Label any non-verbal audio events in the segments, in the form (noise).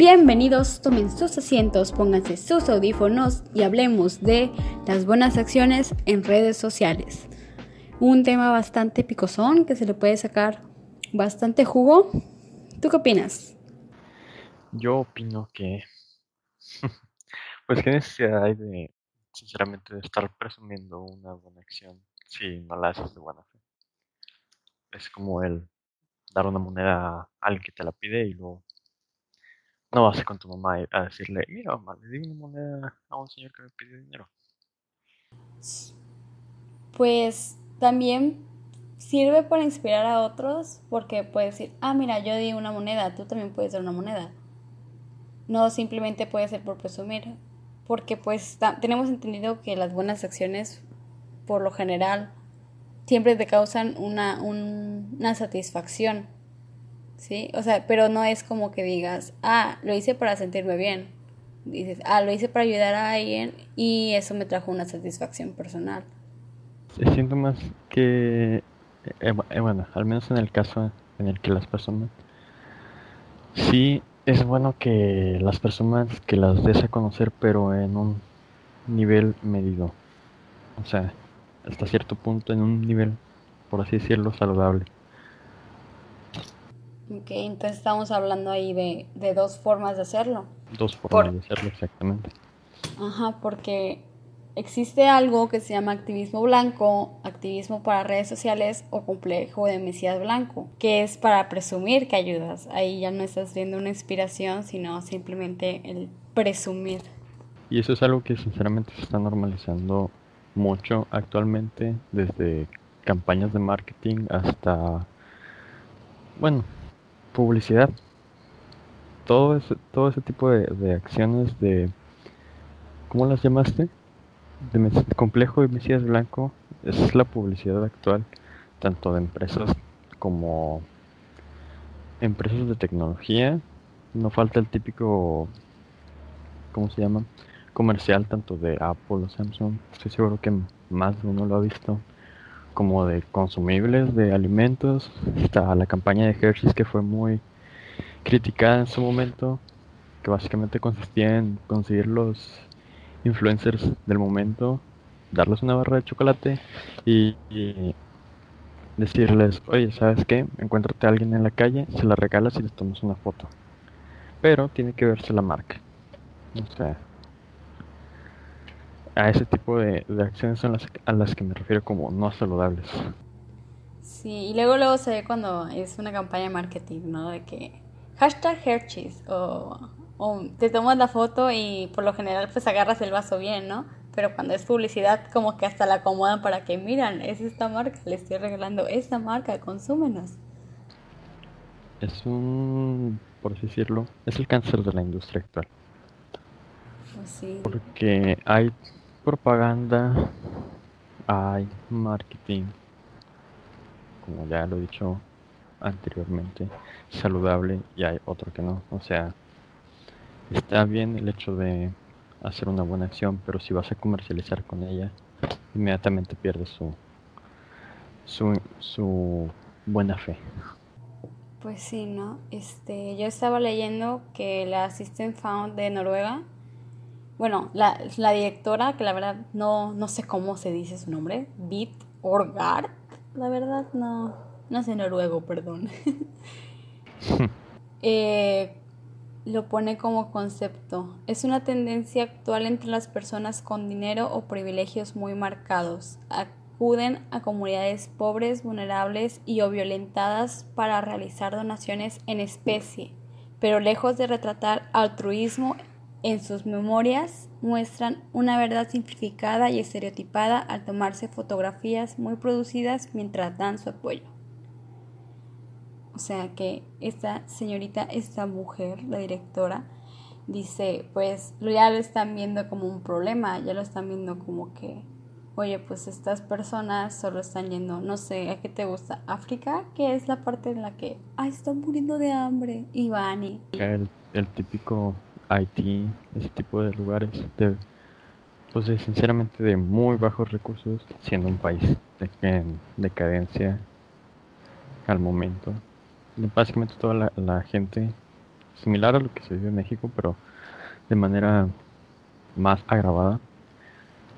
Bienvenidos, tomen sus asientos, pónganse sus audífonos y hablemos de las buenas acciones en redes sociales. Un tema bastante picosón que se le puede sacar bastante jugo. ¿Tú qué opinas? Yo opino que, (laughs) pues qué necesidad hay de, sinceramente, de estar presumiendo una buena acción si no la haces de buena fe. Es como el dar una moneda a alguien que te la pide y luego no vas con tu mamá a decirle, mira mamá, le di una moneda a un señor que me pidió dinero. Pues también sirve para inspirar a otros porque puedes decir, ah, mira, yo di una moneda, tú también puedes dar una moneda. No simplemente puede ser por presumir, porque pues tenemos entendido que las buenas acciones, por lo general, siempre te causan una, una satisfacción ¿sí? O sea, pero no es como que digas, ah, lo hice para sentirme bien. Dices, ah, lo hice para ayudar a alguien y eso me trajo una satisfacción personal. Siento más que, eh, eh, bueno, al menos en el caso en el que las personas, sí es bueno que las personas que las des a conocer, pero en un nivel medido. O sea, hasta cierto punto en un nivel, por así decirlo, saludable. Ok, entonces estamos hablando ahí de, de dos formas de hacerlo. Dos formas de hacerlo, exactamente. Ajá, porque existe algo que se llama activismo blanco, activismo para redes sociales o complejo de Mesías blanco, que es para presumir que ayudas. Ahí ya no estás viendo una inspiración, sino simplemente el presumir. Y eso es algo que sinceramente se está normalizando mucho actualmente, desde campañas de marketing hasta, bueno, publicidad. Todo ese, todo ese tipo de, acciones de, ¿cómo las llamaste? De complejo de Mesías Blanco, es la publicidad actual, tanto de empresas como empresas de tecnología. No falta el típico, ¿cómo se llama? Comercial, tanto de Apple o Samsung. Estoy seguro que más de uno lo ha visto como de consumibles, de alimentos. Está la campaña de Hershey's que fue muy criticada en su momento, que básicamente consistía en conseguir los influencers del momento, darles una barra de chocolate y, decirles, oye, ¿sabes qué? Encuéntrate a alguien en la calle, se la regalas y le tomas una foto. Pero tiene que verse la marca. O sea, a ese tipo de, acciones son las a las que me refiero como no saludables. Sí, y luego luego se ve cuando es una campaña de marketing, ¿no? De que hashtag Hershey's o, o te tomas la foto y por lo general pues agarras el vaso bien, ¿no? Pero cuando es publicidad como que hasta la acomodan para que miran, es esta marca, le estoy regalando esta marca, consúmenos. Es un, por así decirlo, es el cáncer de la industria actual. Pues sí. Porque hay propaganda, hay marketing, como ya lo he dicho anteriormente, saludable y hay otro que no. O sea, está bien el hecho de hacer una buena acción, pero si vas a comercializar con ella, inmediatamente pierdes su, su, su buena fe. Pues sí, ¿no? Este, yo estaba leyendo que la Assistant Found de Noruega bueno, la, la, directora, que la verdad no, no sé cómo se dice su nombre, Bit Orgard, la verdad no, no sé noruego, perdón. (laughs) Eh, lo pone como concepto. Es una tendencia actual entre las personas con dinero o privilegios muy marcados. Acuden a comunidades pobres, vulnerables y o violentadas para realizar donaciones en especie, pero lejos de retratar altruismo en sus memorias muestran una verdad simplificada y estereotipada al tomarse fotografías muy producidas mientras dan su apoyo. O sea que esta señorita, esta mujer, la directora, dice, pues ya lo están viendo como un problema, ya lo están viendo como que, oye, pues estas personas solo están yendo, no sé, ¿a qué te gusta? África, que es la parte en la que, ay, están muriendo de hambre, y El, el típico Haití, ese tipo de lugares, de, pues sinceramente de muy bajos recursos, siendo un país de, en decadencia al momento. Básicamente toda la, gente similar a lo que se vive en México, pero de manera más agravada.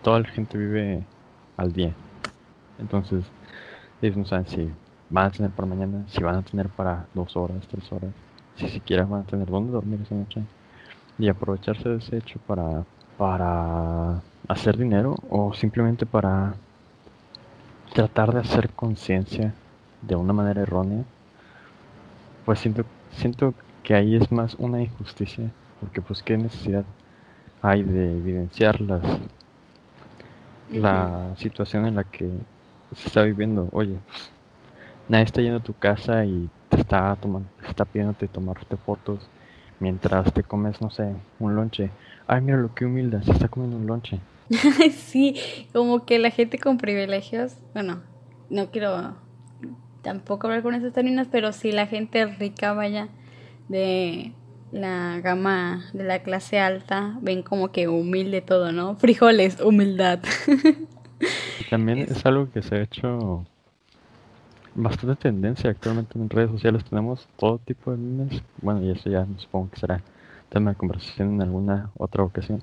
Toda la gente vive al día. Entonces, ellos no saben si van a tener para mañana, si van a tener para dos horas, tres horas, si siquiera van a tener dónde dormir esa noche. Y aprovecharse de ese hecho para, para hacer dinero o simplemente para tratar de hacer conciencia de una manera errónea, pues siento, siento que ahí es más una injusticia, porque pues qué necesidad hay de evidenciar las, la situación en la que se está viviendo. Oye, nadie está yendo a tu casa y te está tomando, está pidiéndote tomarte fotos mientras te comes, no sé, un lonche. Ay, mira lo que humilde, se está comiendo un lonche. (laughs) sí, como que la gente con privilegios, bueno, no quiero tampoco hablar con esas términos, pero sí la gente rica, vaya, de la gama de la clase alta, ven como que humilde todo, ¿no? Frijoles, humildad. (laughs) También es algo que se ha hecho bastante tendencia actualmente en redes sociales. Tenemos todo tipo de memes. Bueno, y eso ya supongo que será tema de conversación en alguna otra ocasión.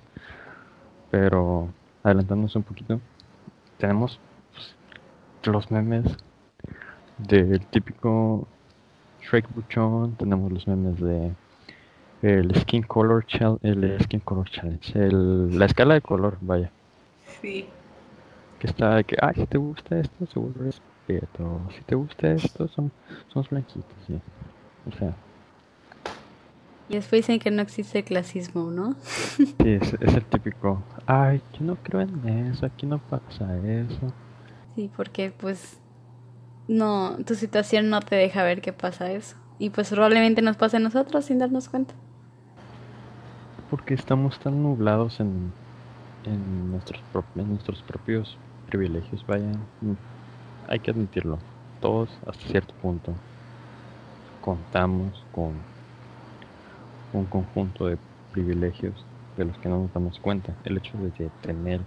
Pero adelantándonos un poquito, tenemos pues, los memes del típico Shrek Buchon, tenemos los memes de el Skin Color el Skin Color Challenge, el, la escala de color, vaya. Sí. Que está de que, ay, si te gusta esto, seguro respeto. Si te gusta esto, son, son blanquitos, sí. O sea. Y después dicen que no existe clasismo, ¿no? sí, es, es el típico, ay, yo no creo en eso, aquí no pasa eso. Sí, porque pues no, tu situación no te deja ver qué pasa eso. Y pues probablemente nos pase a nosotros sin darnos cuenta. Porque estamos tan nublados en, en, nuestros, en nuestros propios privilegios, vaya. Hay que admitirlo. Todos hasta cierto punto contamos con un conjunto de privilegios de los que no nos damos cuenta. El hecho de tener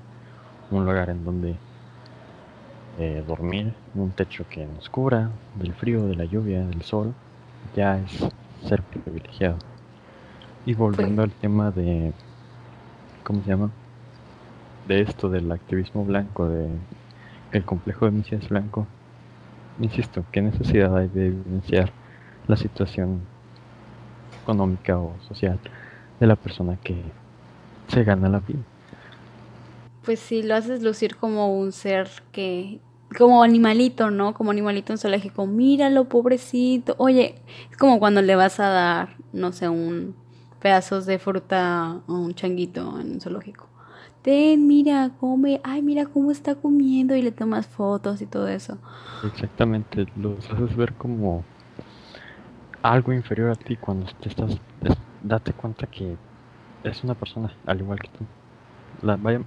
un lugar en donde eh, dormir un techo que nos cubra del frío, de la lluvia, del sol, ya es ser privilegiado. Y volviendo al tema de, ¿cómo se llama? De esto del activismo blanco, de el complejo de Mesías blanco, insisto, ¿qué necesidad hay de evidenciar la situación económica o social de la persona que se gana la vida? pues sí, lo haces lucir como un ser que, como animalito, ¿no? Como animalito en zoológico, míralo, pobrecito. Oye, es como cuando le vas a dar, no sé, un pedazos de fruta a un changuito en un zoológico. Ten, mira, come, ay, mira cómo está comiendo y le tomas fotos y todo eso. Exactamente, los haces ver como algo inferior a ti cuando te estás, date cuenta que es una persona al igual que tú. La, vaya,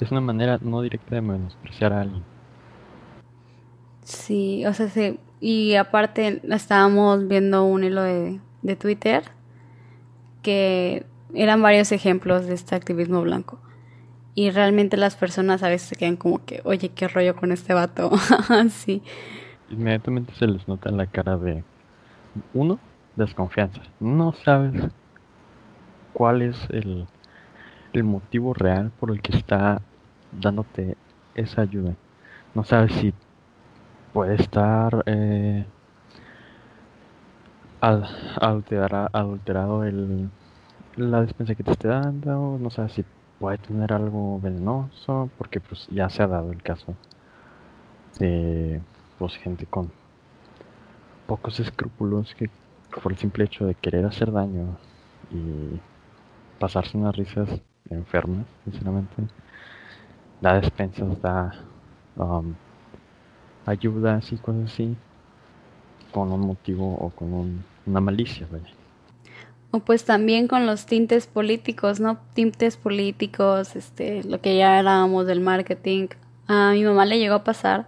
es una manera no directa de menospreciar a alguien. Sí, o sea, sí. Y aparte estábamos viendo un hilo de, de Twitter que eran varios ejemplos de este activismo blanco. Y realmente las personas a veces se quedan como que, oye, qué rollo con este vato. (laughs) sí. Inmediatamente se les nota en la cara de, uno, desconfianza. No sabes cuál es el, el motivo real por el que está dándote esa ayuda. No sabes si puede estar eh, adulterado el, la despensa que te esté dando, no sabes si puede tener algo venenoso, porque pues ya se ha dado el caso de pues gente con pocos escrúpulos que por el simple hecho de querer hacer daño y pasarse unas risas enfermas, sinceramente, da despensas, da um, ayudas y cosas así, con un motivo o con una malicia, O pues también con los tintes políticos, ¿no? Tintes políticos, este, lo que ya hablábamos del marketing. A mi mamá le llegó a pasar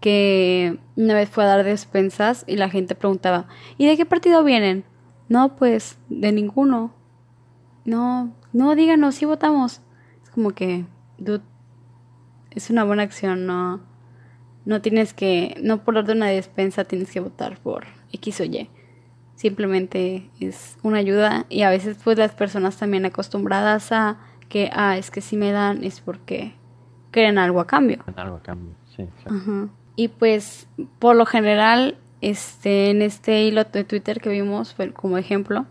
que una vez fue a dar despensas y la gente preguntaba, ¿y de qué partido vienen? No, pues de ninguno. No, no, díganos, si votamos. Es como que, dude, es una buena acción, no, no tienes que, no por orden de una despensa tienes que votar por X o Y. simplemente es una ayuda y a veces pues las personas también acostumbradas a que, ah, es que si me dan es porque quieren algo a cambio. Algo a cambio, sí. Y pues por lo general, este, en este hilo de Twitter que vimos como ejemplo,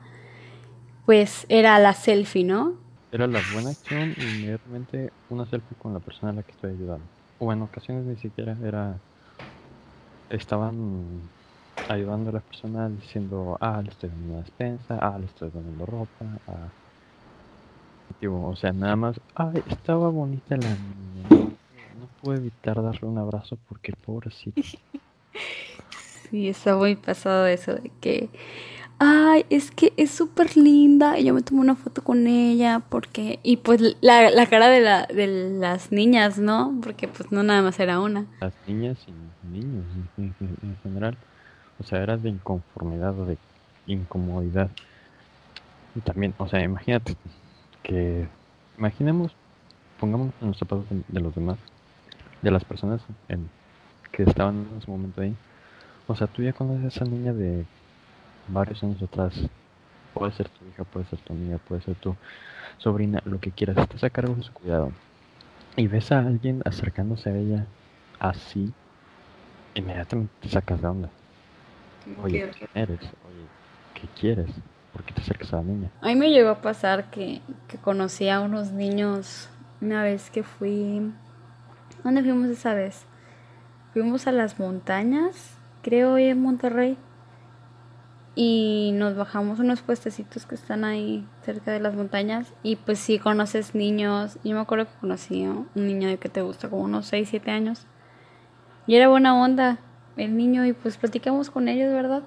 pues era la selfie, ¿no? Era la buena acción y inmediatamente una selfie con la persona a la que estoy ayudando. O en ocasiones ni siquiera era... Estaban ayudando a la persona diciendo, ah, le estoy dando una despensa, ah, le estoy dando ropa, ah. o sea, nada más, ay, estaba bonita la niña. No puedo evitar darle un abrazo porque pobrecito. (laughs) sí, está muy pasado eso de que, ay, es que es súper linda y yo me tomo una foto con ella porque, y pues la, la cara de, la, de las niñas, ¿no? Porque pues no nada más era una. Las niñas y niños en general. O sea, era de inconformidad o de incomodidad. Y también, o sea, imagínate que, imaginemos, pongamos en los zapatos de, los demás, de las personas en, que estaban en ese momento ahí. O sea, tú ya conoces a esa niña de varios años atrás. Puede ser tu hija, puede ser tu amiga, puede ser tu sobrina, lo que quieras. Estás a cargo de su cuidado. Y ves a alguien acercándose a ella así, inmediatamente te sacas de onda. Oye, ¿quién eres? Oye, ¿qué quieres? ¿Por qué te acercas a la niña? A mí me llegó a pasar que, que conocí a unos niños una vez que fui... ¿Dónde fuimos esa vez? Fuimos a las montañas, creo, en Monterrey. Y nos bajamos unos puestecitos que están ahí cerca de las montañas. Y pues sí, conoces niños. Yo me acuerdo que conocí a un niño de que te gusta, como unos 6, 7 años. Y era buena onda el niño y pues platicamos con ellos, ¿verdad?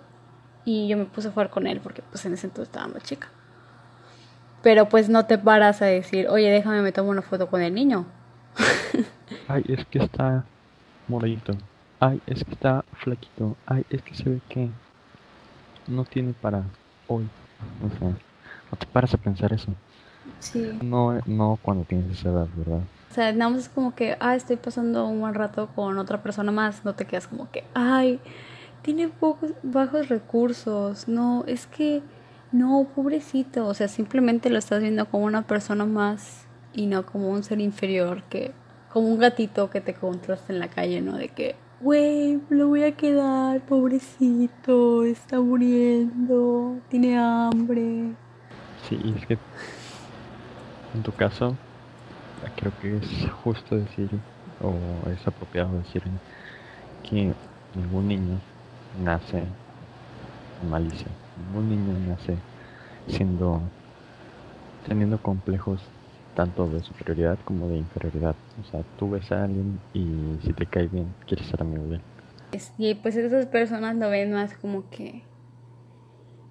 Y yo me puse a jugar con él porque pues en ese entonces estaba más chica. Pero pues no te paras a decir, oye, déjame me tomo una foto con el niño. (laughs) Ay, es que está moradito. Ay, es que está flaquito. Ay, es que se ve que no tiene para hoy. O sea, no te paras a pensar eso. Sí. No, no cuando tienes esa edad, ¿verdad? O sea, nada más es como que, ah, estoy pasando un buen rato con otra persona más. No te quedas como que, ay, tiene pocos, bajos recursos. No, es que, no, pobrecito. O sea, simplemente lo estás viendo como una persona más y no como un ser inferior que, como un gatito que te contrasta en la calle, ¿no? De que, güey, lo voy a quedar, pobrecito, está muriendo, tiene hambre. Sí, es que en tu caso creo que es justo decir, o es apropiado decir, que ningún niño nace en malicia, ningún niño nace siendo, teniendo complejos tanto de superioridad como de inferioridad. O sea, tú ves a alguien y si te cae bien, quieres ser amigo de él. Y pues esas personas lo ven más como que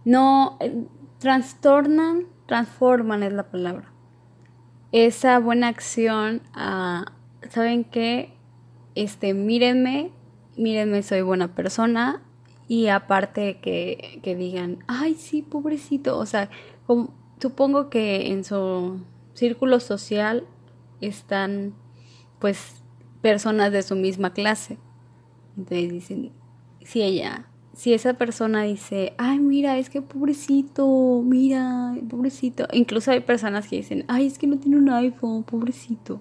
no eh, trastornan, transforman es la palabra esa buena acción a, ¿saben qué? Este, mírenme, mírenme, soy buena persona. Y aparte que, que digan, ay, sí, pobrecito. O sea, supongo que en su círculo social están, pues, personas de su misma clase. Entonces dicen, si ella si esa persona dice, ay, mira, es que pobrecito, mira, pobrecito. Incluso hay personas que dicen, ay, es que no tiene un iPhone, pobrecito.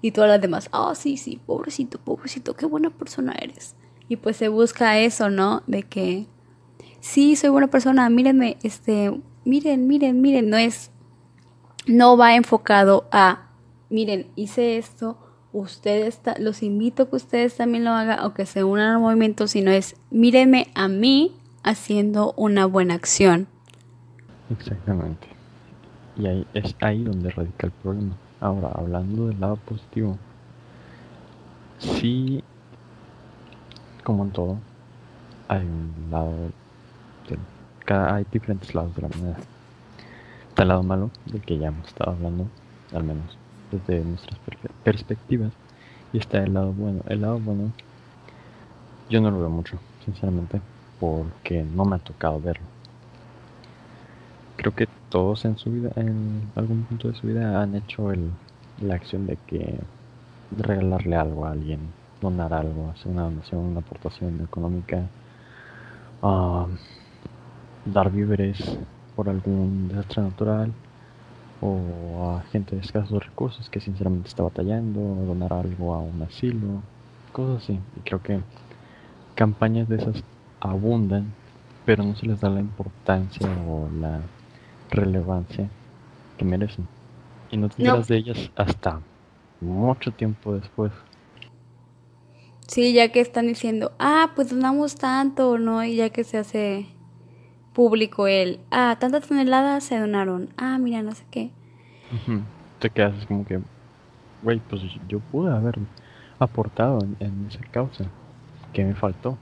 Y todas las demás, ah, sí, sí, pobrecito, pobrecito, qué buena persona eres. Y pues se busca eso, ¿no? De que, sí, soy buena persona, mírenme, este, miren, miren, miren, no es, no va enfocado a, miren, hice esto ustedes, los invito a que ustedes también lo hagan o que se unan al movimiento, sino es mírenme a mí haciendo una buena acción. Exactamente. Y ahí es ahí donde radica el problema. Ahora, hablando del lado positivo, sí, como en todo, hay un lado, de, cada, hay diferentes lados de la moneda. Está el lado malo, del que ya hemos estado hablando, al menos desde nuestras perspectivas y está el lado bueno. El lado bueno yo no lo veo mucho, sinceramente, porque no me ha tocado verlo. Creo que todos en su vida, en algún punto de su vida, han hecho el, la acción de que regalarle algo a alguien, donar algo, hacer una donación, una aportación económica, ah, dar víveres por algún desastre natural o a gente de escasos recursos que sinceramente está batallando, donar algo a un asilo, cosas así. Y creo que campañas de esas abundan, pero no se les da la importancia o la relevancia que merecen. Y no te de ellas hasta mucho tiempo después. Sí, ya que están diciendo, ah, pues donamos tanto, ¿no? Y ya que se hace público el, ah, tantas toneladas se donaron, ah, mira, no sé qué. Te quedas como que, güey, pues yo pude haber aportado en, en esa causa. que me faltó?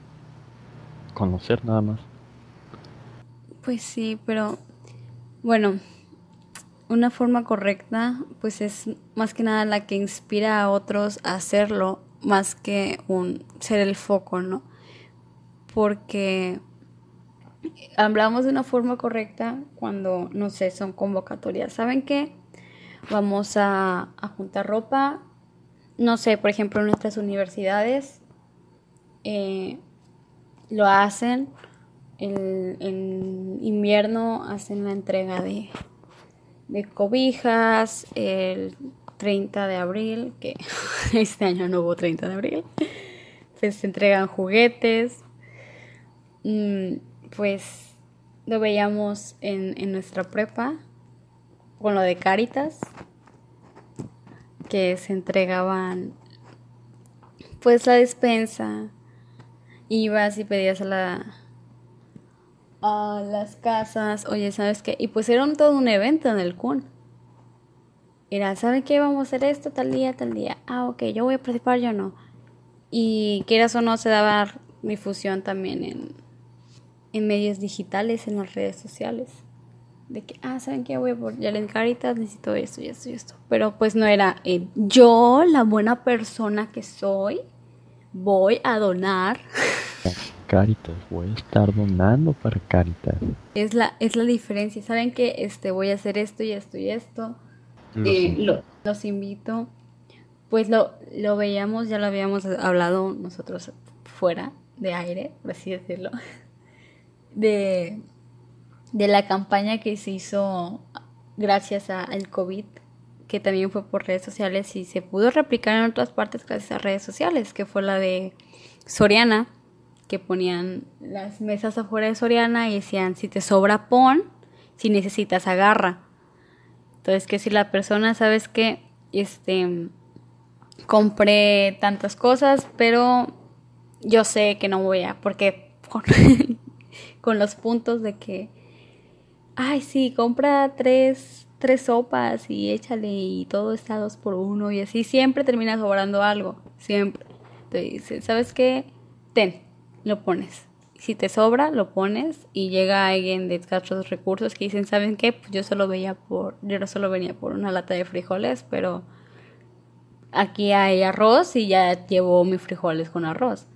Conocer nada más. Pues sí, pero bueno, una forma correcta pues es más que nada la que inspira a otros a hacerlo más que un ser el foco, ¿no? Porque hablamos de una forma correcta cuando, no sé, son convocatorias. ¿Saben qué? Vamos a, juntar ropa. No sé, por ejemplo, en nuestras universidades eh, lo hacen. en invierno hacen la entrega de, de cobijas. El 30 de abril, que (laughs) este año no hubo 30 de abril, pues se entregan juguetes. Mm, pues lo veíamos en, en nuestra prepa con lo de Caritas, que se entregaban pues la despensa. Ibas y pedías a la a las casas, oye, ¿sabes qué? Y pues era todo un evento en el CUN era, ¿saben qué? Vamos a hacer esto tal día, tal día. Ah, ok, yo voy a participar, yo no. Y quieras o no, se daba difusión también en, en medios digitales, en las redes sociales. De que, ah, ¿saben qué? Voy a por ya Caritas, necesito esto y esto y esto. Pero pues no era yo, la buena persona que soy, voy a donar. (laughs) Caritas, voy a estar donando para Caritas. Es la, es la diferencia. ¿Saben qué? Este, voy a hacer esto y esto y esto eh, los, invito. Pues lo, lo veíamos, ya lo habíamos hablado nosotros fuera de aire, por así decirlo, de, de la campaña que se hizo gracias al COVID, que también fue por redes sociales y se pudo replicar en otras partes gracias a redes sociales, que fue la de Soriana, que ponían las mesas afuera de Soriana y decían, si te sobra, pon, si necesitas, agarra. Entonces, que si la persona, sabes que, este, compré tantas cosas, pero yo sé que no voy a, porque (laughs) con, los puntos de que, ay, sí, compra tres, tres sopas y échale y todo está dos por uno y así siempre termina sobrando algo, siempre. Entonces, ¿sabes qué? Ten, lo pones si te sobra, lo pones y llega alguien de otros recursos que dicen, ¿saben qué? Pues yo solo veía por, yo solo venía por una lata de frijoles, pero aquí hay arroz y ya llevo mis frijoles con arroz.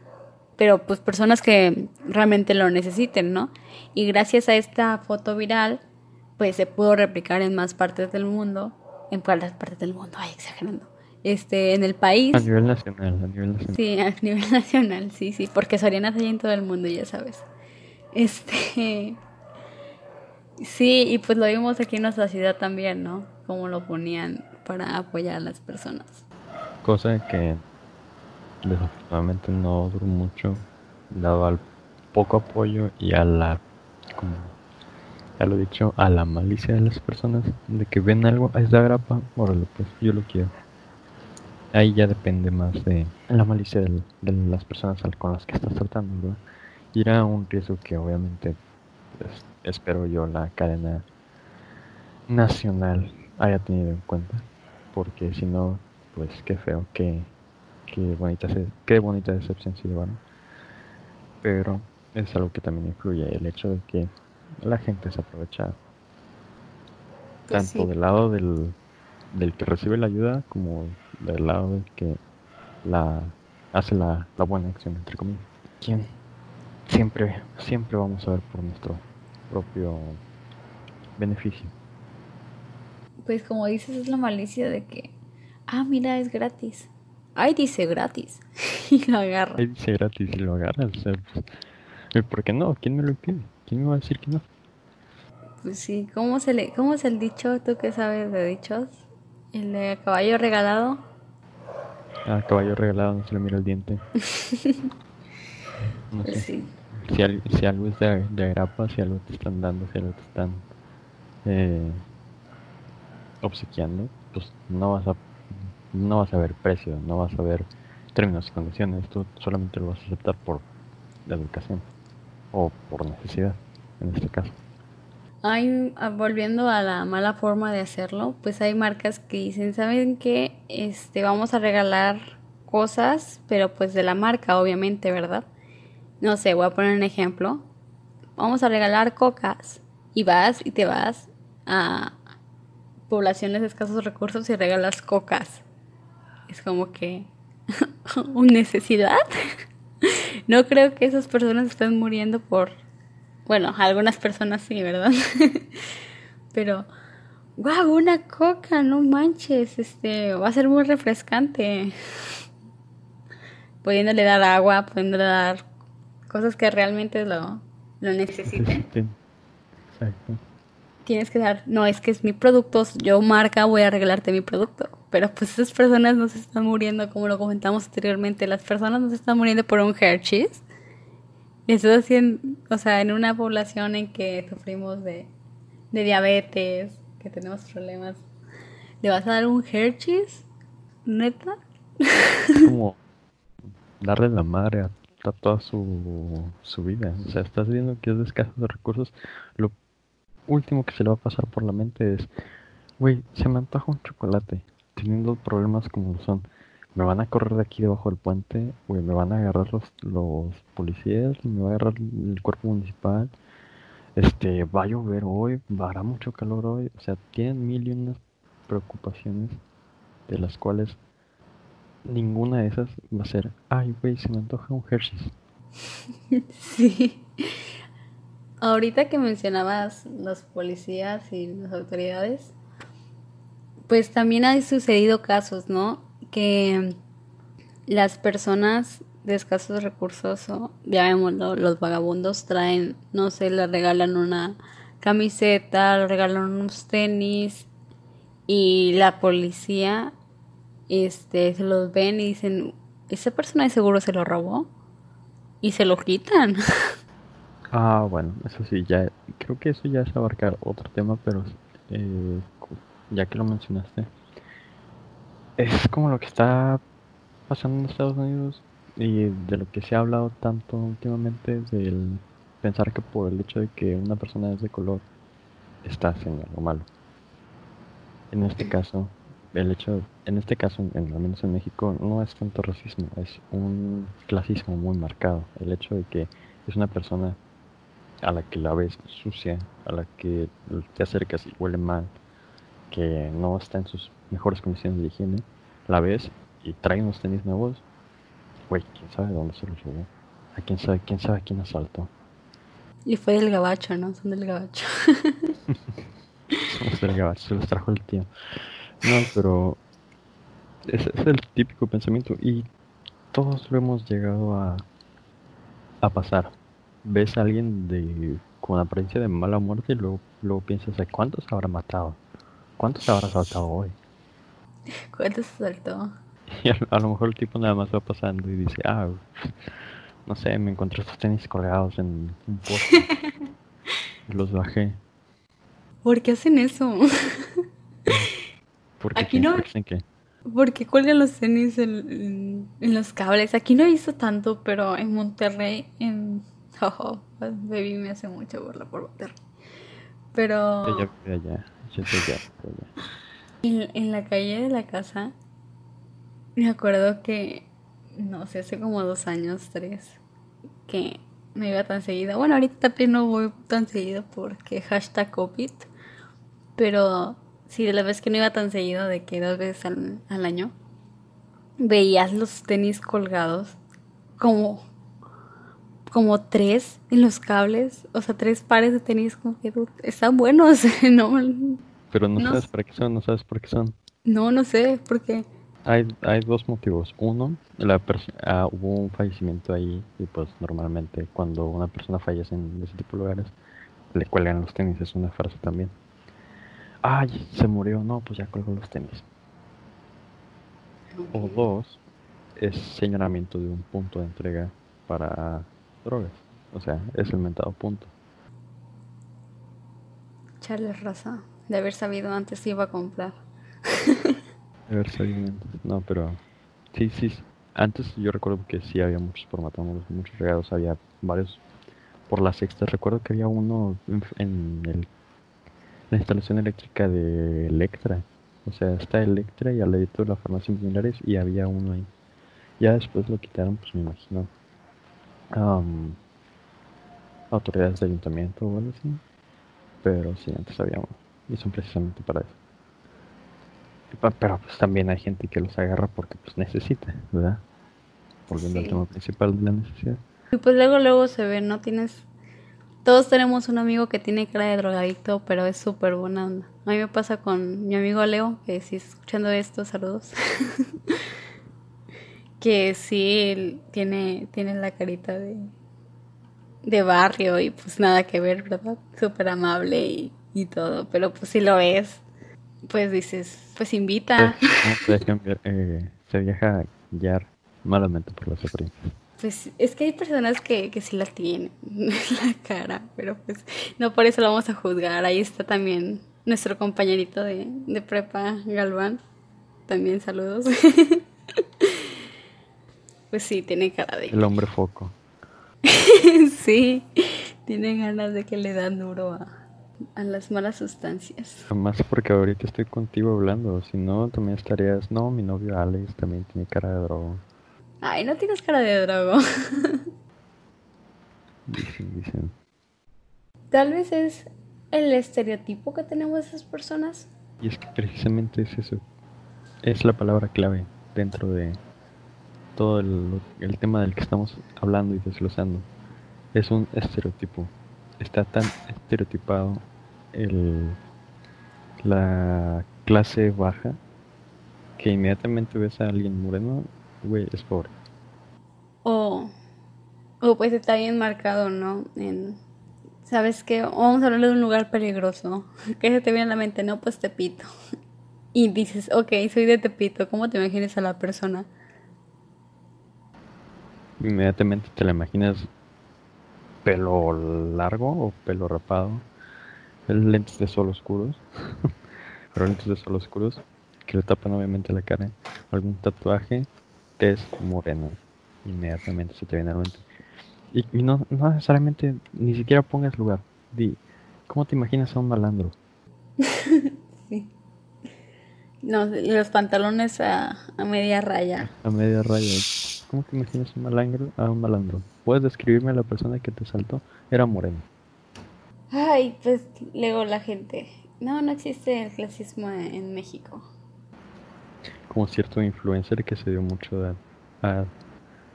Pero pues personas que realmente lo necesiten, ¿no? Y gracias a esta foto viral, pues se pudo replicar en más partes del mundo, en cuáles partes del mundo, ay, exagerando este, en el país. A nivel nacional, a nivel nacional. Sí, a nivel (laughs) nacional, sí, sí, porque Soriana está en todo el mundo, ya sabes. Este. (laughs) Sí, y pues lo vimos aquí en nuestra ciudad también, ¿no? Como lo ponían para apoyar a las personas. Cosa que desafortunadamente no duró mucho, dado al poco apoyo y a la, como ya lo he dicho, a la malicia de las personas, de que ven algo, a esta grapa, órale, pues yo lo quiero. Ahí ya depende más de la malicia de, las personas con las que estás tratando, Y era un riesgo que obviamente pues, espero yo la cadena nacional haya tenido en cuenta, porque si no, pues qué feo, qué, qué bonita, qué bonita decepción se llevaron. Pero es algo que también incluye el hecho de que la gente se aprovecha pues tanto del lado del, del que recibe la ayuda como del lado del que la hace la, la buena acción entre comillas. Quien siempre siempre vamos a ver por nuestro propio beneficio. Pues como dices es la malicia de que ah mira es gratis ay dice gratis (laughs) y lo agarra ay dice gratis y lo agarra o sea, pues, ¿por qué no? ¿quién me lo pide? ¿quién me va a decir que no? Pues sí, ¿cómo, se le, ¿cómo es el dicho? ¿Tú qué sabes de dichos? ¿El de caballo regalado? Ah, caballo regalado, no se le mira el diente. (laughs) no Pues sé. sí. Si, si algo es de, de agrapa, si algo te están dando, si algo te están eh, obsequiando, pues no vas a no vas a ver precio, no vas a ver términos y condiciones, tú solamente lo vas a aceptar por la educación o por necesidad, en este caso. Hay, ah, volviendo a la mala forma de hacerlo, pues hay marcas que dicen, ¿saben qué? Este, vamos a regalar cosas, pero pues de la marca, obviamente, ¿verdad? No sé, voy a poner un ejemplo. Vamos a regalar cocas. Y vas y te vas a poblaciones de escasos recursos y regalas cocas. Es como que (laughs) una necesidad. (laughs) No creo que esas personas estén muriendo por bueno, algunas personas sí, ¿verdad? (laughs) Pero, wow, una coca, no manches, este, va a ser muy refrescante. Pudiéndole dar agua, pudiéndole dar cosas que realmente lo, lo necesiten. Exacto. Tienes que dar, no, es que es mi producto, yo marca, voy a regalarte mi producto. Pero pues esas personas no se están muriendo, como lo comentamos anteriormente, las personas no se están muriendo por un Hershey's. Eso haciendo, o sea, en una población en que sufrimos de, de diabetes, que tenemos problemas, ¿le vas a dar un Hershey's? ¿Neta? Es como (laughs) darle la madre a, a toda su, su vida. O sea, estás viendo que es de escasos recursos. Lo último que se le va a pasar por la mente es, güey, se me antoja un chocolate, teniendo problemas como son. Me van a correr de aquí debajo del puente, güey, me van a agarrar los, los policías, me va a agarrar el cuerpo municipal. Este, va a llover hoy, hará mucho calor hoy. O sea, tienen mil y unas preocupaciones de las cuales ninguna de esas va a ser, ay, güey, se me antoja un Hershey's. (laughs) Sí. Ahorita que mencionabas los policías y las autoridades, pues también ha sucedido casos, ¿no? Que las personas de escasos recursos, o ya vemos lo- los vagabundos, traen, no sé, le regalan una camiseta, le regalan unos tenis y la policía este se los ven y dicen, esa persona de seguro se lo robó y se lo quitan. (laughs) Ah, bueno, eso sí, ya, creo que eso ya es abarcar otro tema, pero eh, ya que lo mencionaste, es como lo que está pasando en Estados Unidos y de lo que se ha hablado tanto últimamente del pensar que por el hecho de que una persona es de color está haciendo algo malo. En este caso, el hecho, en este caso, en, al menos en México, no es tanto racismo, es un clasismo muy marcado. El hecho de que es una persona a la que la ves sucia, a la que te acercas y huele mal, que no está en sus mejores condiciones de higiene, la ves y trae unos tenis nuevos, güey, quién sabe dónde se los robó, a quién sabe, quién sabe quién asaltó. Y fue del gabacho, ¿no? Son del gabacho. (laughs) Somos del gabacho, se los trajo el tío. No, pero ese es el típico pensamiento y todos lo hemos llegado a, a pasar. Ves a alguien de con apariencia de mala muerte y luego, luego piensas, ¿a cuántos habrá matado? ¿Cuántos habrá asaltado hoy? (laughs) ¿Cuánto se saltó? Y a, a lo mejor el tipo nada más va pasando y dice, ah, no sé, me encontré estos tenis colgados en un poste. (laughs) y los bajé. ¿Por qué hacen eso? (laughs) Porque Aquí no- que ¿Por qué cuelgan los tenis en, en- en los cables? Aquí no he visto tanto, pero en Monterrey, en... (laughs) Oh, baby me hace mucha burla por Monterrey. Pero yo de allá. en, en la calle de la casa, me acuerdo que, no sé, hace como dos años, tres, que no iba tan seguido. Bueno, ahorita también no voy tan seguido porque hashtag COVID, pero sí, de la vez que no iba tan seguido, de que dos veces al, al año, veías los tenis colgados como, como tres en los cables, o sea, tres pares de tenis como que están buenos, (laughs) no, Pero no, No sabes para qué son, no sabes por qué son. no, no sé, porque Hay, hay dos motivos. Uno, la ah, hubo un fallecimiento ahí y pues normalmente cuando una persona fallece en ese tipo de lugares, le cuelgan los tenis, es una frase también. Ay, se murió, no, pues ya cuelgo los tenis. O dos, es señalamiento de un punto de entrega para drogas. O sea, es el mentado punto. Charles Raza, de haber sabido antes que iba a comprar. (laughs) de haber sabido antes, no, pero sí, sí. Antes yo recuerdo que sí había muchos por muchos regados, había varios por la sexta. Recuerdo que había uno en, el, la instalación eléctrica de Electra. O sea, está Electra y al ladito de la farmacia similares y había uno ahí. Ya después lo quitaron, pues me imagino. Autoridades de ayuntamiento o algo así. Pero sí, antes había uno. Y son precisamente para eso. Pero pues también hay gente que los agarra porque pues necesita, ¿verdad? Volviendo al tema principal de la necesidad. Y pues luego, luego se ve, ¿no? Tienes... Todos tenemos un amigo que tiene cara de drogadicto, pero es súper buena onda. A mí me pasa con mi amigo Leo, que si escuchando esto, saludos. (laughs) que sí, él tiene, tiene la carita de, de barrio y pues nada que ver, ¿verdad? Súper amable y, y, todo, pero pues si lo ves, pues dices, pues invita. Pues, eh, se viaja ya malamente por las apariencias. Pues es que hay personas que, que sí la tienen, (laughs) la cara, pero pues no por eso lo vamos a juzgar. Ahí está también nuestro compañerito de, de prepa, Galván. También saludos. (laughs) pues sí, tiene cara de... El hombre foco. (laughs) sí, tiene ganas de que le dan duro a, a las malas sustancias. Más porque ahorita estoy contigo hablando, si no también estarías, no, mi novio Alex también tiene cara de droga. Ay, no tienes cara de drogo. (laughs) dicen, dicen. Tal vez es el estereotipo que tenemos esas personas. Y es que precisamente es eso. Es la palabra clave dentro de todo el, tema del que estamos hablando y desglosando. Es un estereotipo. Está tan estereotipado el, la clase baja que inmediatamente ves a alguien moreno güey, es pobre. O, o pues está bien marcado, ¿no? En, ¿Sabes qué? Vamos a hablar de un lugar peligroso. (laughs) ¿Qué se te viene a la mente? No, pues Tepito. (laughs) Y dices, ok, soy de Tepito. ¿Cómo te imaginas a la persona? Inmediatamente te la imaginas pelo largo o pelo rapado. Lentes de sol oscuros. (laughs) Pero lentes de sol oscuros que le tapan obviamente la cara. Algún tatuaje es moreno. Inmediatamente se te viene a la mente. Y, no, no, necesariamente ni siquiera pongas lugar. Di, ¿cómo te imaginas a un malandro? (laughs) sí. No, los pantalones a, a, media raya. A media raya. ¿Cómo te imaginas un malandro, a un malandro? ¿Puedes describirme a la persona que te saltó? Era moreno. Ay, pues luego la gente. No, no existe el clasismo en México como cierto influencer que se dio mucho a,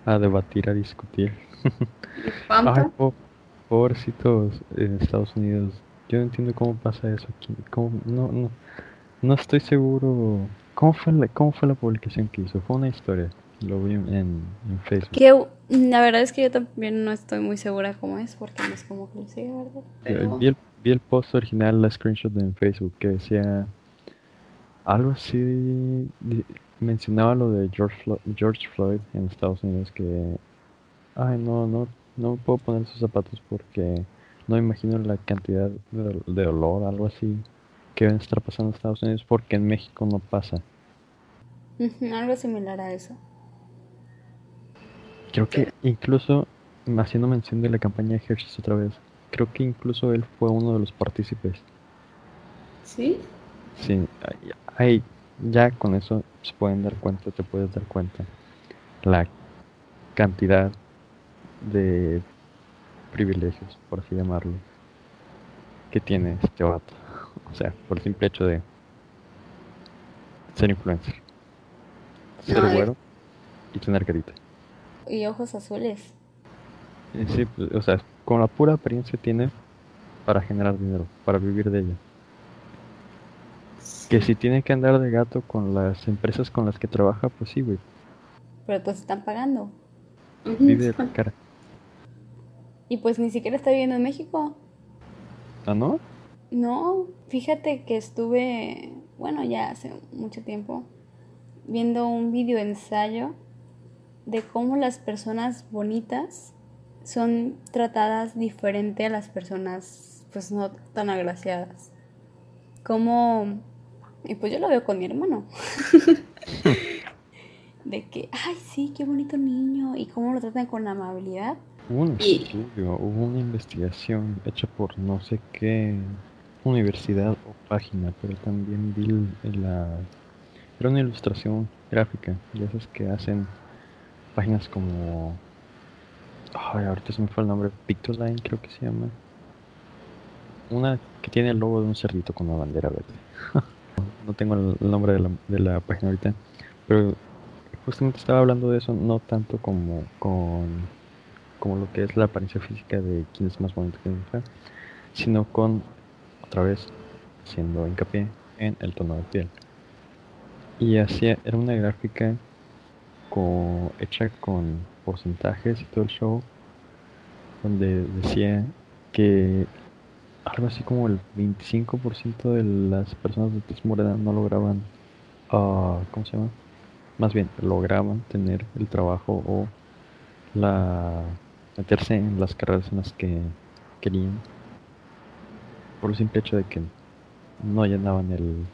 a, debatir, a discutir. (laughs) Ay, pobrecitos en Estados Unidos. Yo no entiendo cómo pasa eso aquí. no, no, no estoy seguro. ¿Cómo fue, la, ¿Cómo fue la publicación que hizo? Fue una historia. Lo vi en, en Facebook. Que, la verdad es que yo también no estoy muy segura cómo es, porque no es como que lo sigue, ¿verdad? Vi, el, vi el post original, la screenshot en Facebook, que decía algo así mencionaba lo de George Floyd, George Floyd en Estados Unidos que ay no no no puedo poner sus zapatos porque no imagino la cantidad de, de olor algo así que deben estar pasando en Estados Unidos porque en México no pasa algo similar a eso creo que incluso haciendo mención de la campaña de Hershey otra vez creo que incluso él fue uno de los partícipes sí sí Ahí, ya con eso se pueden dar cuenta, te puedes dar cuenta la cantidad de privilegios, por así llamarlo, que tiene este vato. O sea, por el simple hecho de ser influencer, ser güero y tener carita. Y ojos azules. Sí, pues, o sea, con la pura apariencia tiene para generar dinero, para vivir de ella. Que si tiene que andar de gato con las empresas con las que trabaja, pues sí, güey. Pero pues están pagando. Vive de la (laughs) cara. Y pues ni siquiera está viviendo en México. ¿Ah, no? No, fíjate que estuve, bueno, ya hace mucho tiempo, viendo un video ensayo de cómo las personas bonitas son tratadas diferente a las personas pues no tan agraciadas. Como, y pues yo lo veo con mi hermano. (laughs) de que, ay, sí, qué bonito niño, y cómo lo tratan con amabilidad. Hubo un estudio, hubo una investigación hecha por no sé qué universidad o página, pero también vi la... Era una ilustración gráfica, de esas que hacen páginas como... Ahorita se me fue el nombre, Pictoline creo que se llama. Una que tiene el logo de un cerdito con una bandera verde. (laughs) no tengo el nombre de la, de la página ahorita, pero justamente estaba hablando de eso, no tanto como con como lo que es la apariencia física de quién es más bonito que otra, sino con otra vez haciendo hincapié en el tono de piel. Y hacía, era una gráfica con, hecha con porcentajes y todo el show, donde decía que algo así como el 25% de las personas de tez morena no lograban, uh, ¿cómo se llama? más bien lograban tener el trabajo o la meterse en las carreras en las que querían por el simple hecho de que no llenaban el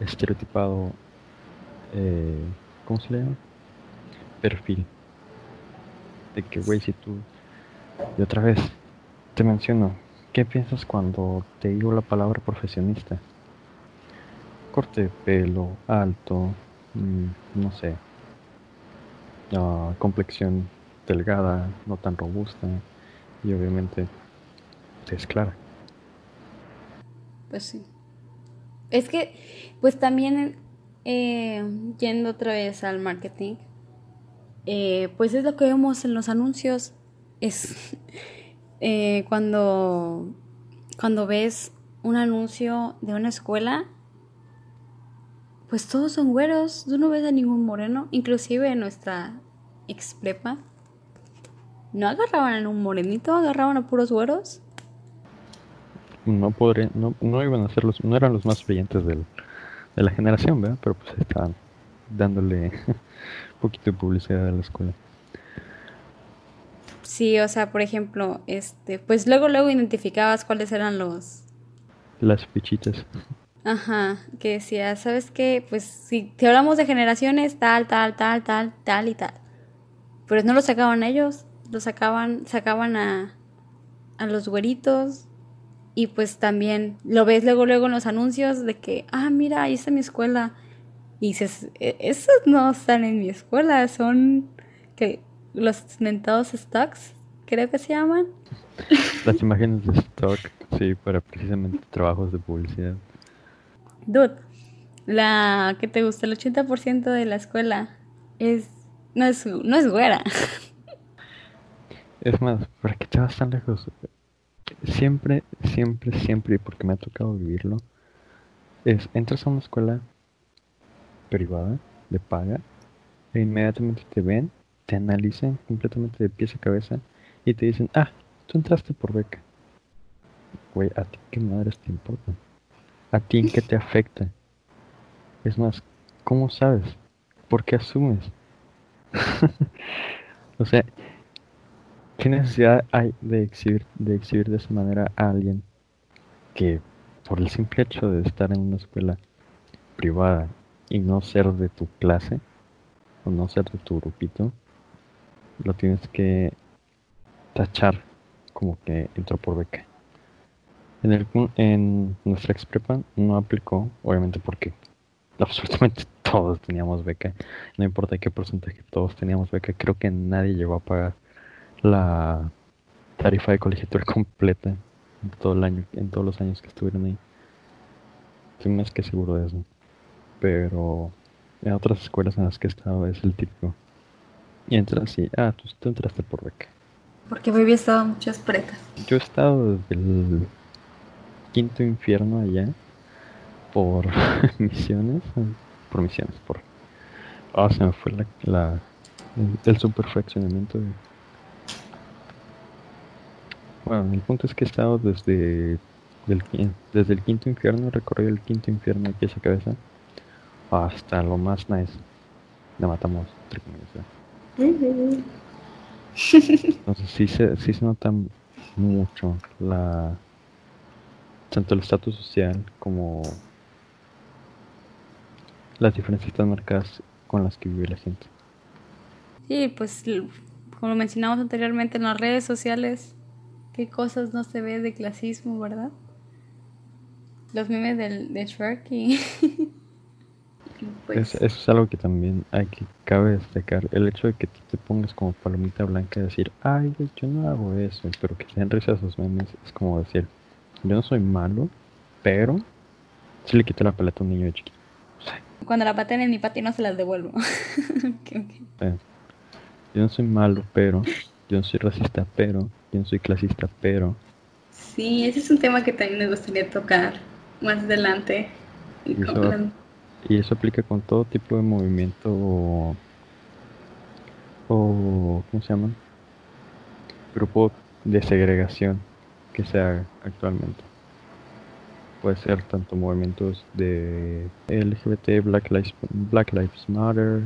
estereotipado eh, ¿cómo se le llama? Perfil de que güey si tú y otra vez te menciono ¿qué piensas cuando te digo la palabra profesionista? corte de pelo alto Mm, no sé, complexión delgada, no tan robusta y obviamente es clara. Pues sí. Es que, pues también, eh, yendo otra vez al marketing, eh, pues es lo que vemos en los anuncios. Es (laughs) eh, cuando, cuando ves un anuncio de una escuela pues todos son güeros, tú no ves a ningún moreno, inclusive en nuestra exprepa. ¿No agarraban a un morenito? ¿Agarraban a puros güeros? No podría, no, no iban a ser los, no eran los más brillantes de la generación, ¿verdad? Pero pues estaban dándole (laughs) poquito de publicidad a la escuela. Sí, o sea, por ejemplo, este, pues luego luego identificabas cuáles eran los las fichitas. Ajá, que decía, ¿sabes qué? Pues si, si hablamos de generaciones, tal, tal, tal, tal, tal y tal. Pero no lo sacaban ellos, lo sacaban, sacaban a, a los güeritos. Y pues también lo ves luego, luego en los anuncios de que, ah, mira, ahí está mi escuela. Y dices, e, esos no están en mi escuela, son que los mentados stocks, creo que se llaman. (laughs) Las imágenes de stock, sí, para precisamente trabajos de publicidad. Dude, la que te gusta, el 80% de la escuela es no es, no es güera. Es más, ¿para qué te vas tan lejos? Siempre, siempre, siempre, porque me ha tocado vivirlo, es entras a una escuela privada, de paga, e inmediatamente te ven, te analizan completamente de pies a cabeza y te dicen, ah, tú entraste por beca. Güey, ¿a ti qué madres te importa? ¿A ti en qué te afecta? Es más, ¿cómo sabes? ¿Por qué asumes? (laughs) o sea, ¿qué necesidad hay de exhibir, de exhibir de esa manera a alguien que por el simple hecho de estar en una escuela privada y no ser de tu clase o no ser de tu grupito, lo tienes que tachar como que entró por beca? En, el, en nuestra ex prepa no aplicó, obviamente porque (laughs) absolutamente todos teníamos beca. No importa qué porcentaje, todos teníamos beca. Creo que nadie llegó a pagar la tarifa de colegiatura (laughs) completa en todo el año, en todos los años que estuvieron ahí. Estoy más que seguro de eso. Pero en otras escuelas en las que he estado es el típico. Y entras y, ah, tú, tú entraste por beca. Porque me había estado muchas pretas. Yo he estado desde el quinto infierno allá por (laughs) misiones, por misiones, por... Ah, se me fue la, la el, super fraccionamiento de... Bueno, el punto es que he estado desde Del, desde el quinto infierno, recorrió el quinto infierno aquí esa cabeza, hasta lo más nice. Le matamos, Entonces (laughs) sí se, sí se nota mucho la tanto el estatus social como las diferencias tan marcadas con las que vive la gente. Sí, pues como mencionamos anteriormente en las redes sociales, qué cosas no se ve de clasismo, ¿verdad? Los memes del, de Shrek y... (laughs) pues... eso es algo que también hay que cabe destacar. El hecho de que tú te pongas como palomita blanca y decir, ay, yo no hago eso, pero que te den risa esos memes, es como decir, yo no soy malo, pero si le quito la paleta a un niño de chiquito. Cuando la paten en mi patio no se las devuelvo. (laughs) Eh, yo no soy malo, pero. Yo no soy racista, pero. Yo no soy clasista, pero. Sí, ese es un tema que también me gustaría tocar más adelante. Y, eso, aplica con todo tipo de movimiento o, o ¿cómo se llama? Grupo de segregación que se haga actualmente. Puede ser tanto movimientos de LGBT, Black Lives, Black Lives Matter,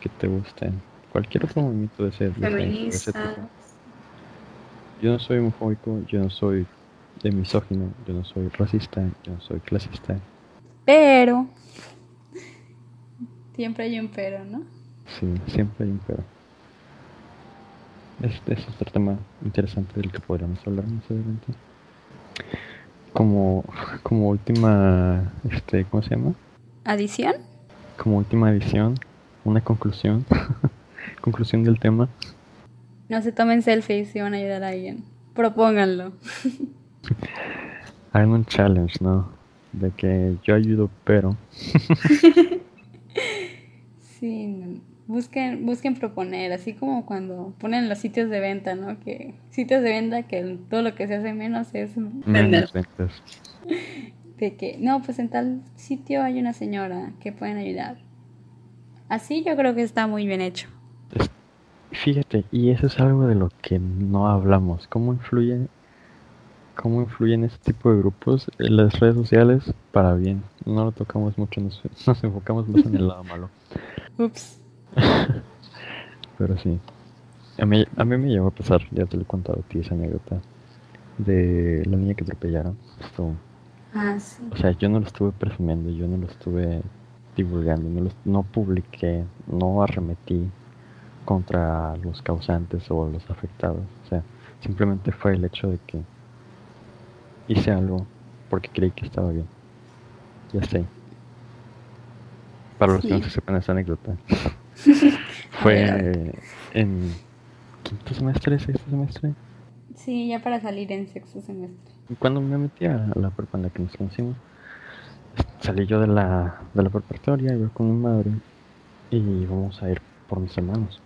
que te gusten. Cualquier otro movimiento de ese, de ese tipo. Yo no soy homofóbico, yo no soy de misógino, yo no soy racista, yo no soy clasista. Pero siempre hay un pero, ¿no? Sí, siempre hay un pero. Este es otro tema interesante del que podríamos hablar más adelante. Como, como última, este, ¿cómo se llama? ¿Adición? Como última adición, una conclusión. (laughs) conclusión del tema. No se tomen selfies si van a ayudar a alguien. Propónganlo. (laughs) Hagan un challenge, ¿no? De que yo ayudo, pero. (laughs) sí, busquen, busquen proponer, así como cuando ponen los sitios de venta, ¿no? Que sitios de venta que todo lo que se hace menos es menos ventas. (laughs) De que, no, pues en tal sitio hay una señora que pueden ayudar. Así yo creo que está muy bien hecho. Fíjate, y eso es algo de lo que no hablamos. ¿Cómo influye, cómo influyen este tipo de grupos en las redes sociales para bien? No lo tocamos mucho, nos, (laughs) nos enfocamos más en el lado malo. Ups. (laughs) Pero sí. A mí, a mí me llegó a pasar, ya te lo he contado a ti esa anécdota, de la niña que atropellaron. Esto, ah, sí. O sea, yo no lo estuve presumiendo, yo no lo estuve divulgando, no, lo, no publiqué, no arremetí contra los causantes o los afectados. O sea, simplemente fue el hecho de que hice algo porque creí que estaba bien. Ya sé. Para los que no se sepan esa anécdota. (laughs) fue en quinto semestre, sexto semestre. Sí, ya para salir en sexto semestre. Cuando me metí a la prepa en la que nos conocimos, salí yo de la, de la preparatoria, iba con mi madre y íbamos a ir por mis hermanos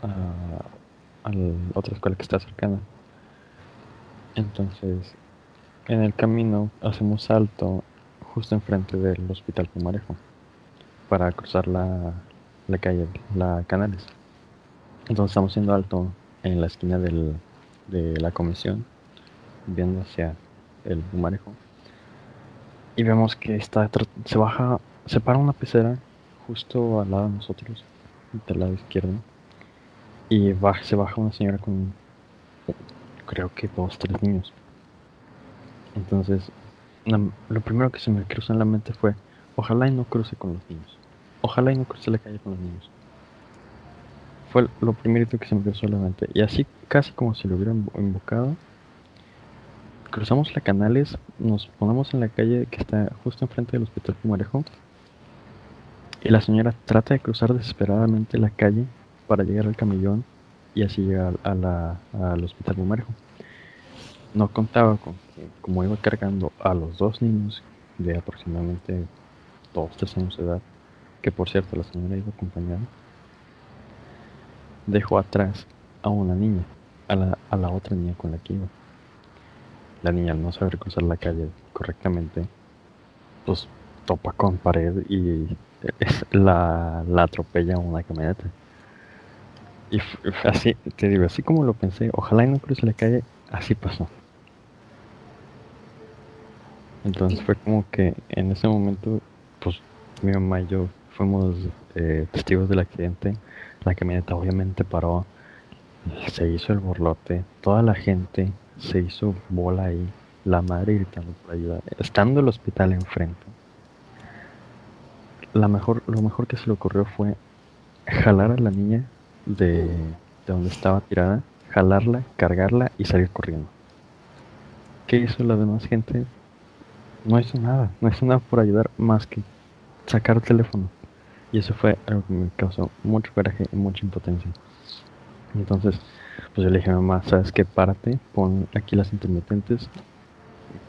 a, la otra escuela que está cercana. Entonces, en el camino hacemos salto justo enfrente del hospital Pumarejo para cruzar la, la calle, la Canales. Entonces estamos haciendo alto en la esquina del, de la comisión, viendo hacia el Pumarejo. Y vemos que está se baja, se para una pecera justo al lado de nosotros, del lado izquierdo y se baja una señora con, creo que dos, tres niños. Entonces, lo primero que se me cruzó en la mente fue, ojalá y no cruce con los niños. Ojalá y no cruce la calle con los niños. Fue lo primerito que se me cruzó la mente. Y así, casi como si lo hubieran invocado, cruzamos la Canales, nos ponemos en la calle que está justo enfrente del Hospital Pumarejo. Y la señora trata de cruzar desesperadamente la calle para llegar al camellón y así llegar al hospital Bumarejo. No contaba con que, como iba cargando a los dos niños de aproximadamente 2, 3 años de edad, que por cierto la señora iba acompañada, dejó atrás a una niña, a la, a la otra niña con la que iba. La niña al no saber cruzar la calle correctamente, pues topa con pared y (laughs) la, la atropella una camioneta. Y así, te digo, así como lo pensé, ojalá y no cruce la calle, así pasó. Entonces fue como que en ese momento, pues mi mamá y yo fuimos eh, testigos del accidente. La camioneta obviamente paró, se hizo el borlote, toda la gente se hizo bola ahí, la madre gritando por ayuda, estando el hospital enfrente. La mejor, lo mejor que se le ocurrió fue jalar a la niña de, de donde estaba tirada, jalarla, cargarla y salir corriendo. ¿Qué hizo la demás gente? No hizo nada, no hizo nada por ayudar más que sacar el teléfono. Y eso fue algo que me causó mucho coraje y mucha impotencia. Entonces, pues yo le dije a mamá, ¿sabes qué? Párate, pon aquí las intermitentes.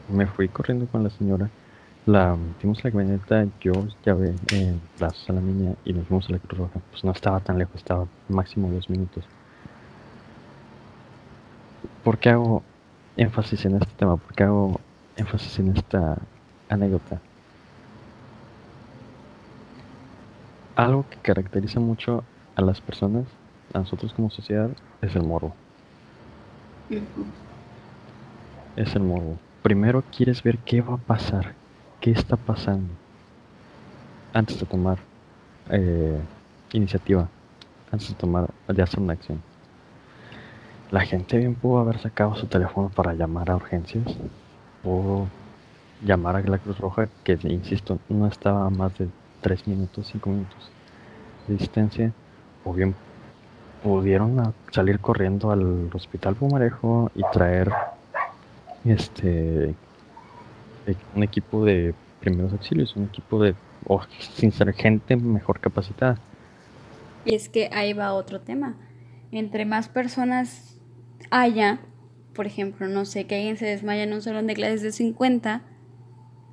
Me fui corriendo con la señora. La metimos la camioneta, yo llevé en brazos a la niña y nos fuimos a la Cruz Roja. Pues no estaba tan lejos, estaba máximo dos minutos. ¿Por qué hago énfasis en este tema? ¿Por qué hago énfasis en esta anécdota? Algo que caracteriza mucho a las personas, a nosotros como sociedad, es el morbo. Es el morbo. Primero quieres ver qué va a pasar, qué está pasando, antes de tomar eh, iniciativa, antes de tomar, de hacer una acción. La gente bien pudo haber sacado su teléfono para llamar a urgencias llamar a la Cruz Roja, que insisto, no estaba a más de 3 minutos, 5 minutos de distancia, o bien pudieron salir corriendo al hospital Pumarejo y traer este un equipo de primeros auxilios, un equipo de o sin ser gente mejor capacitada. Es que ahí va otro tema. Entre más personas haya, por ejemplo, no sé, que alguien se desmaya en un salón de clases de 50,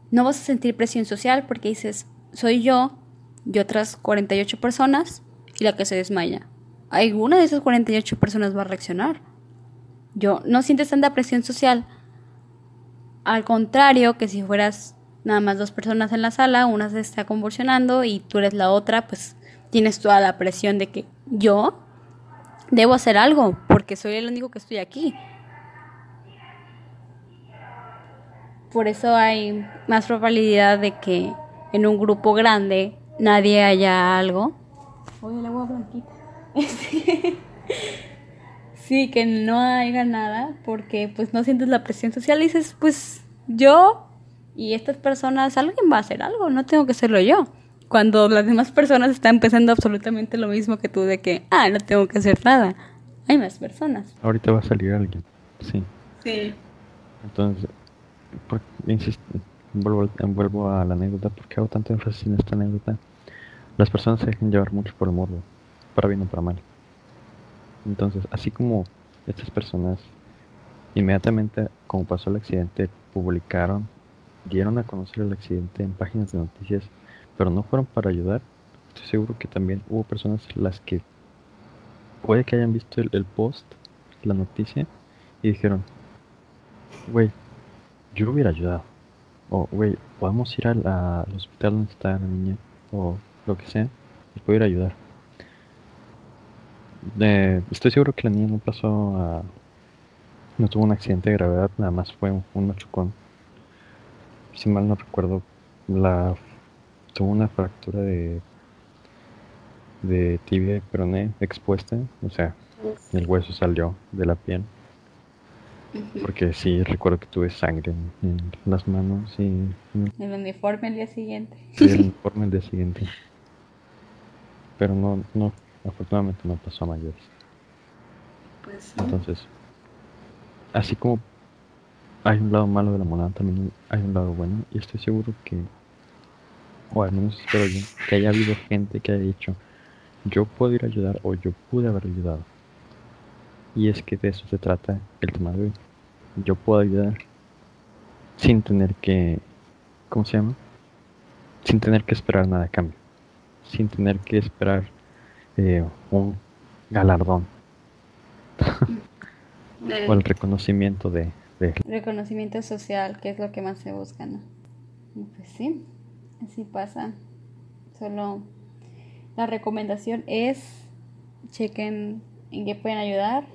no vas a sentir presión social porque dices, soy yo y otras 48 personas y la que se desmaya. Alguna de esas 48 personas va a reaccionar. Yo no sientes tanta presión social. Al contrario, que si fueras nada más dos personas en la sala, una se está convulsionando y tú eres la otra, pues tienes toda la presión de que yo debo hacer algo porque soy el único que estoy aquí. Por eso hay más probabilidad de que en un grupo grande nadie haya algo. Oye, el agua blanquita. (laughs) sí, que no haya nada porque pues no sientes la presión social y dices, pues yo y estas personas, alguien va a hacer algo, no tengo que hacerlo yo cuando las demás personas están pensando absolutamente lo mismo que tú de que, ah, no tengo que hacer nada. Hay más personas. Ahorita va a salir alguien, sí. Sí. Entonces, insisto, vuelvo, a la anécdota, porque hago tanto énfasis en esta anécdota? Las personas se dejan llevar mucho por el morbo, para bien o para mal. Entonces, así como estas personas, inmediatamente, como pasó el accidente, publicaron, dieron a conocer el accidente en páginas de noticias pero no fueron para ayudar. Estoy seguro que también hubo personas las que puede que hayan visto el, post, la noticia, y dijeron, güey, yo hubiera ayudado. O, güey, podemos ir al, hospital donde está la niña, o lo que sea, y puedo ir a ayudar. estoy seguro que la niña no pasó a... No tuvo un accidente de gravedad, nada más fue un, un machucón. Si mal no recuerdo, la tuvo una fractura de de tibia y peroné expuesta, o sea, el hueso salió de la piel. Porque sí, recuerdo que tuve sangre en, las manos y... El uniforme el día siguiente. Sí, el (laughs) uniforme el día siguiente. Pero no, no, afortunadamente no pasó a mayores. Pues Entonces, así como hay un lado malo de la moneda, también hay un lado bueno. Y estoy seguro que o al menos espero yo, que haya habido gente que haya dicho, yo puedo ir a ayudar o yo pude haber ayudado. Y es que de eso se trata el tema de hoy. Yo puedo ayudar sin tener que, ¿cómo se llama? Sin tener que esperar nada a cambio. Sin tener que esperar eh, un galardón. (laughs) o el reconocimiento de, de... Reconocimiento social, que es lo que más se busca, ¿no? Pues sí. Así pasa. Solo la recomendación es chequen en qué pueden ayudar,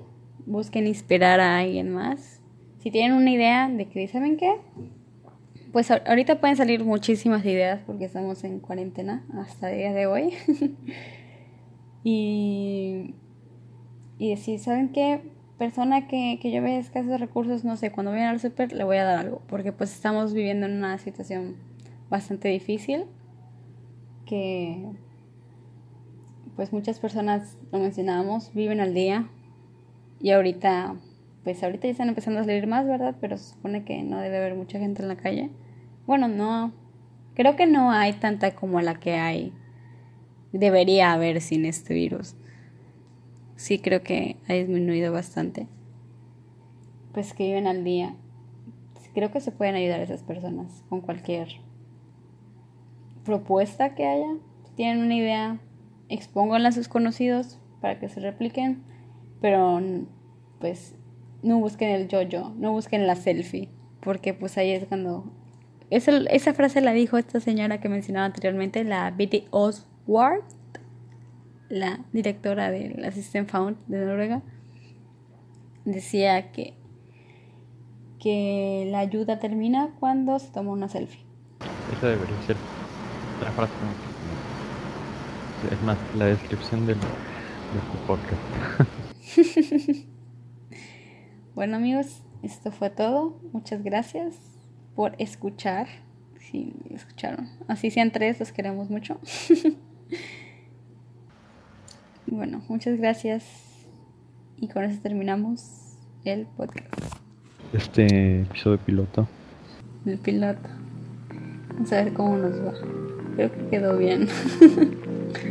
busquen inspirar a alguien más. Si tienen una idea de que, ¿saben qué? pues ahorita pueden salir muchísimas ideas porque estamos en cuarentena hasta el día de hoy. (laughs) y, y decir, ¿saben qué? Persona que, que yo vea escasos recursos, no sé, cuando viene al super le voy a dar algo. Porque pues estamos viviendo en una situación bastante difícil. Que pues muchas personas, lo mencionábamos, viven al día. Y ahorita pues ahorita ya están empezando a salir más, ¿verdad? Pero se supone que no debe haber mucha gente en la calle. Bueno, no, creo que no hay tanta como la que hay, debería haber sin este virus. Sí, creo que ha disminuido bastante. Pues que viven al día. Creo que se pueden ayudar a esas personas con cualquier propuesta que haya. Si tienen una idea, expónganla a sus conocidos para que se repliquen. Pero pues no busquen el yo-yo, no busquen la selfie, porque pues ahí es cuando... Esa, frase la dijo esta señora que mencionaba anteriormente, la Betty Oswald, la directora del Assistant Found de Noruega, decía que, que la ayuda termina cuando se toma una selfie. Esa debería ser la frase. Es más, la descripción del, del. (laughs) (laughs) Bueno amigos, esto fue todo. Muchas gracias por escuchar. Si escucharon. Así sean tres, los queremos mucho. (laughs) bueno, muchas gracias. Y con eso terminamos el podcast. Este episodio piloto. El piloto. Vamos a ver cómo nos va. Creo que quedó bien. (laughs)